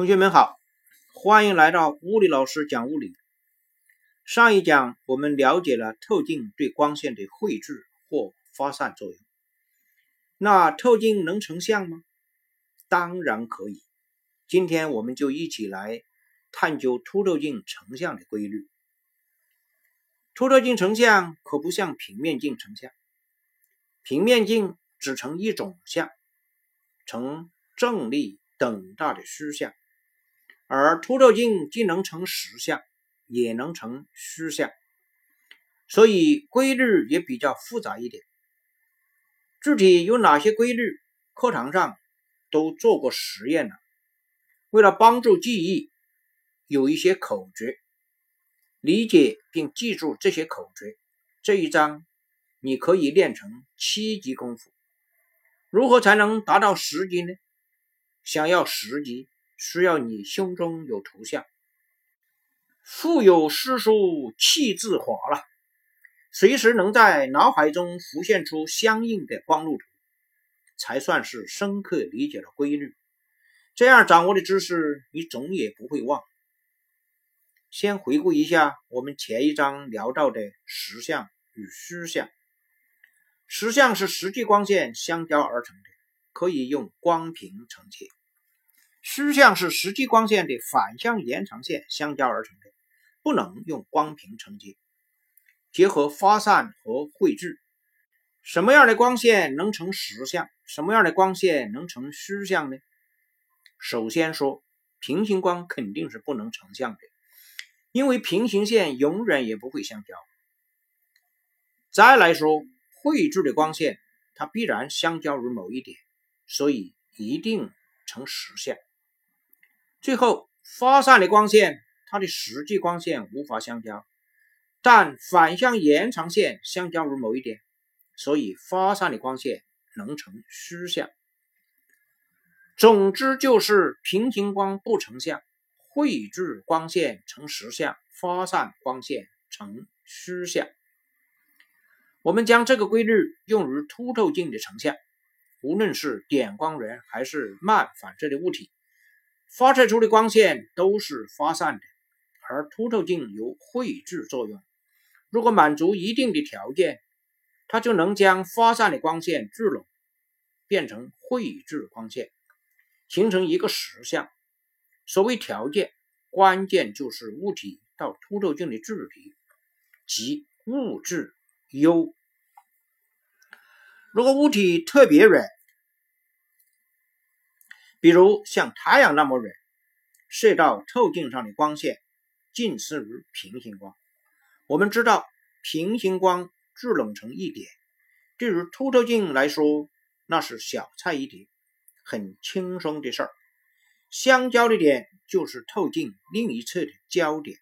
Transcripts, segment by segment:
同学们好，欢迎来到物理老师讲物理。上一讲我们了解了透镜对光线的绘制或发散作用。那透镜能成像吗？当然可以。今天我们就一起来探究凸透镜成像的规律。凸透镜成像可不像平面镜成像，平面镜只成一种像，成正立等大的虚像。而凸透镜既能成实像，也能成虚像，所以规律也比较复杂一点。具体有哪些规律，课堂上都做过实验了。为了帮助记忆，有一些口诀，理解并记住这些口诀，这一章你可以练成七级功夫。如何才能达到十级呢？想要十级。需要你胸中有图像，腹有诗书气自华了，随时能在脑海中浮现出相应的光路图，才算是深刻理解了规律。这样掌握的知识，你总也不会忘。先回顾一下我们前一章聊到的实像与虚像。实像是实际光线相交而成的，可以用光屏承接。虚像是实际光线的反向延长线相交而成的，不能用光屏承接。结合发散和绘制，什么样的光线能成实像？什么样的光线能成虚像呢？首先说，平行光肯定是不能成像的，因为平行线永远也不会相交。再来说，绘制的光线它必然相交于某一点，所以一定成实像。最后，发散的光线，它的实际光线无法相交，但反向延长线相交于某一点，所以发散的光线能成虚像。总之就是平行光不成像，绘制光线成实像，发散光线成虚像。我们将这个规律用于凸透镜的成像，无论是点光源还是慢反射的物体。发射出的光线都是发散的，而凸透镜有绘制作用。如果满足一定的条件，它就能将发散的光线聚拢，变成绘制光线，形成一个实像。所谓条件，关键就是物体到凸透镜的距离，即物质 u。如果物体特别远，比如像太阳那么远，射到透镜上的光线近似于平行光。我们知道，平行光聚拢成一点，对于凸透镜来说，那是小菜一碟，很轻松的事儿。相交的点就是透镜另一侧的焦点。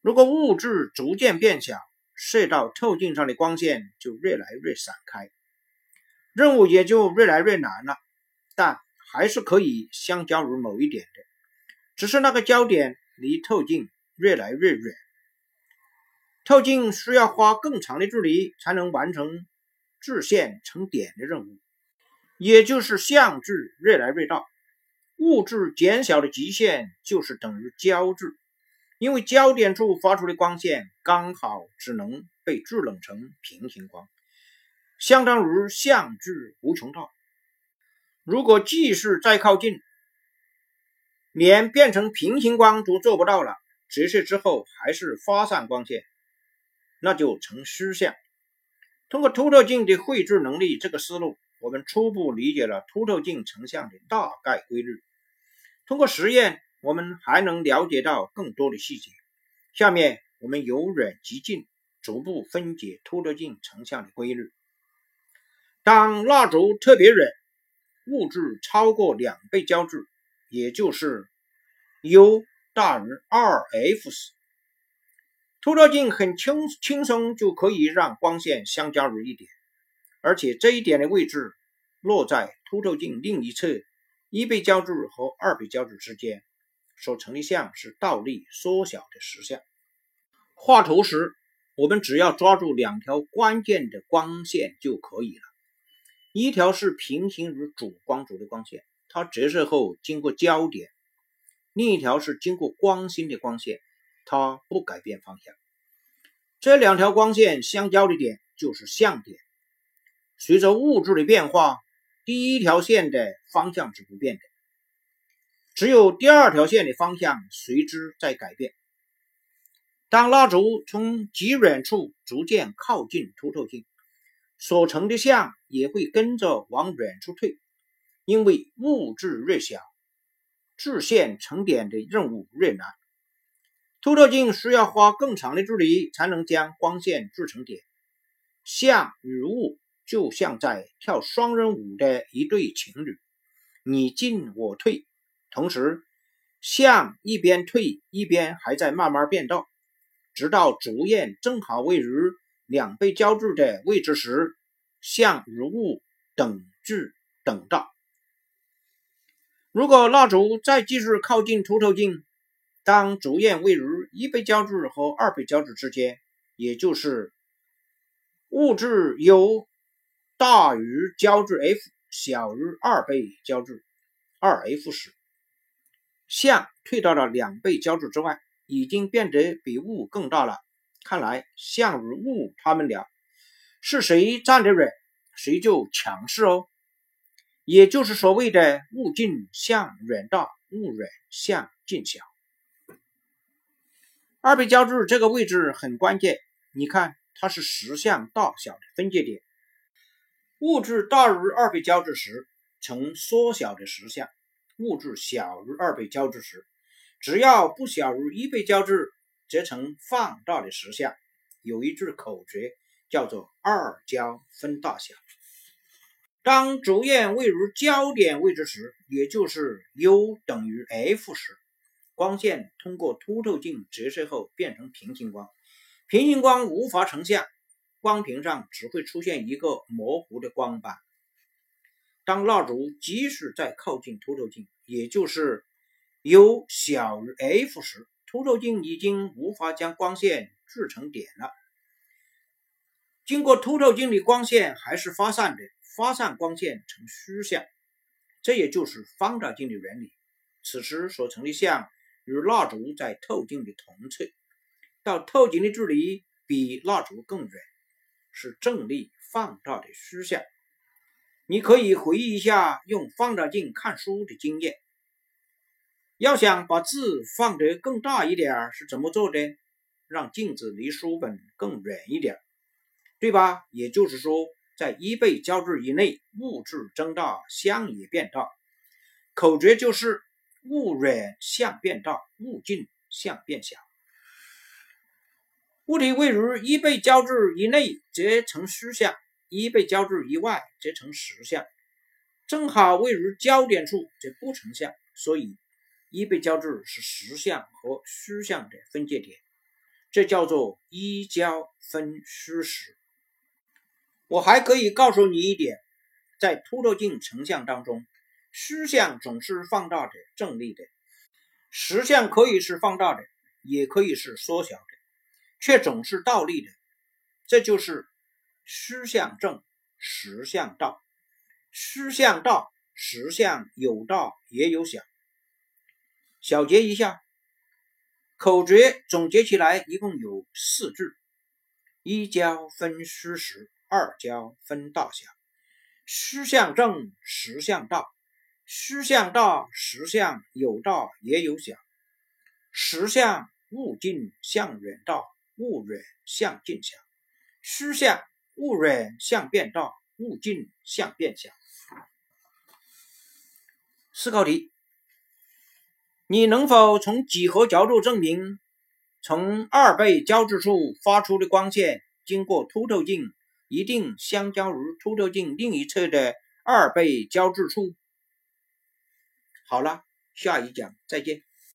如果物质逐渐变小，射到透镜上的光线就越来越散开，任务也就越来越难了。但还是可以相交于某一点的，只是那个焦点离透镜越来越远，透镜需要花更长的距离才能完成质线成点的任务，也就是相距越来越大。物质减小的极限就是等于焦距，因为焦点处发出的光线刚好只能被聚拢成平行光，相当于相距无穷大。如果继续再靠近，连变成平行光都做不到了，折射之后还是发散光线，那就成虚像。通过凸透镜的绘制能力这个思路，我们初步理解了凸透镜成像的大概规律。通过实验，我们还能了解到更多的细节。下面我们由远及近，逐步分解凸透镜成像的规律。当蜡烛特别远。物质超过两倍焦距，也就是 U 大于二 f 时，凸透镜很轻轻松就可以让光线相交于一点，而且这一点的位置落在凸透镜另一侧一倍焦距和二倍焦距之间，所成的像是倒立缩小的实像。画图时，我们只要抓住两条关键的光线就可以了。一条是平行于主光轴的光线，它折射后经过焦点另一条是经过光心的光线，它不改变方向。这两条光线相交的点就是相点。随着物质的变化，第一条线的方向是不变的，只有第二条线的方向随之在改变。当蜡烛从极远处逐渐靠近凸透镜，所成的像也会跟着往远处退，因为物质越小，制线成点的任务越难。凸透镜需要花更长的距离才能将光线制成点。像与物就像在跳双人舞的一对情侣，你进我退，同时像一边退一边还在慢慢变道，直到烛焰正好位于两倍焦距的位置时，像与物等距等大。如果蜡烛再继续靠近凸透镜，当烛焰位于一倍焦距和二倍焦距之间，也就是物质 U 大于焦距 F 小于二倍焦距二 F 时，像退到了两倍焦距之外，已经变得比物更大了。看来像如物他们俩是谁站得远，谁就强势哦。也就是所谓的物近像远大，物远像近小。二倍焦距这个位置很关键，你看它是实相大小的分界点。物质大于二倍焦距时呈缩小的实相，物质小于二倍焦距时，只要不小于一倍焦距，则成放大的实相。有一句口诀叫做“二焦分大小”。当烛焰位于焦点位置时，也就是 U 等于 F 时。光线通过凸透镜折射后变成平行光，平行光无法成像，光屏上只会出现一个模糊的光斑。当蜡烛即使在靠近凸透镜，也就是 U 小于 F 时，凸透镜已经无法将光线制成点了。经过凸透镜的光线还是发散的，发散光线成虚像，这也就是放大镜的原理。此时所成的像。与蜡烛在透镜的同侧，到透镜的距离比蜡烛更远，是正力放大的虚像。你可以回忆一下用放大镜看书的经验。要想把字放得更大一点是怎么做的？让镜子离书本更远一点，对吧？也就是说，在一倍焦距以内，物质增大，像也变大。口诀就是。物远相变大，物近相变小。物体位于一倍焦距以内，则成虚像；一倍焦距以外，则成实像。正好位于焦点处，则不成像。所以，一倍焦距是实像和虚像的分界点，这叫做一焦分虚实。我还可以告诉你一点，在凸透镜成像当中。虚像总是放大的、正立的，实像可以是放大的，也可以是缩小的，却总是倒立的。这就是虚像正，实像倒。虚像倒，实像有大也有小。小结一下，口诀总结起来一共有四句：一焦分虚实，二焦分大小，虚像正，实像大。虚像大，实像有大也有小。实像物近向远大，物远向近小；虚像物远向变大，物近向变小。思考题：你能否从几何角度证明，从二倍焦距处发出的光线经过凸透镜，一定相交于凸透镜另一侧的二倍焦距处？好了，下一讲再见。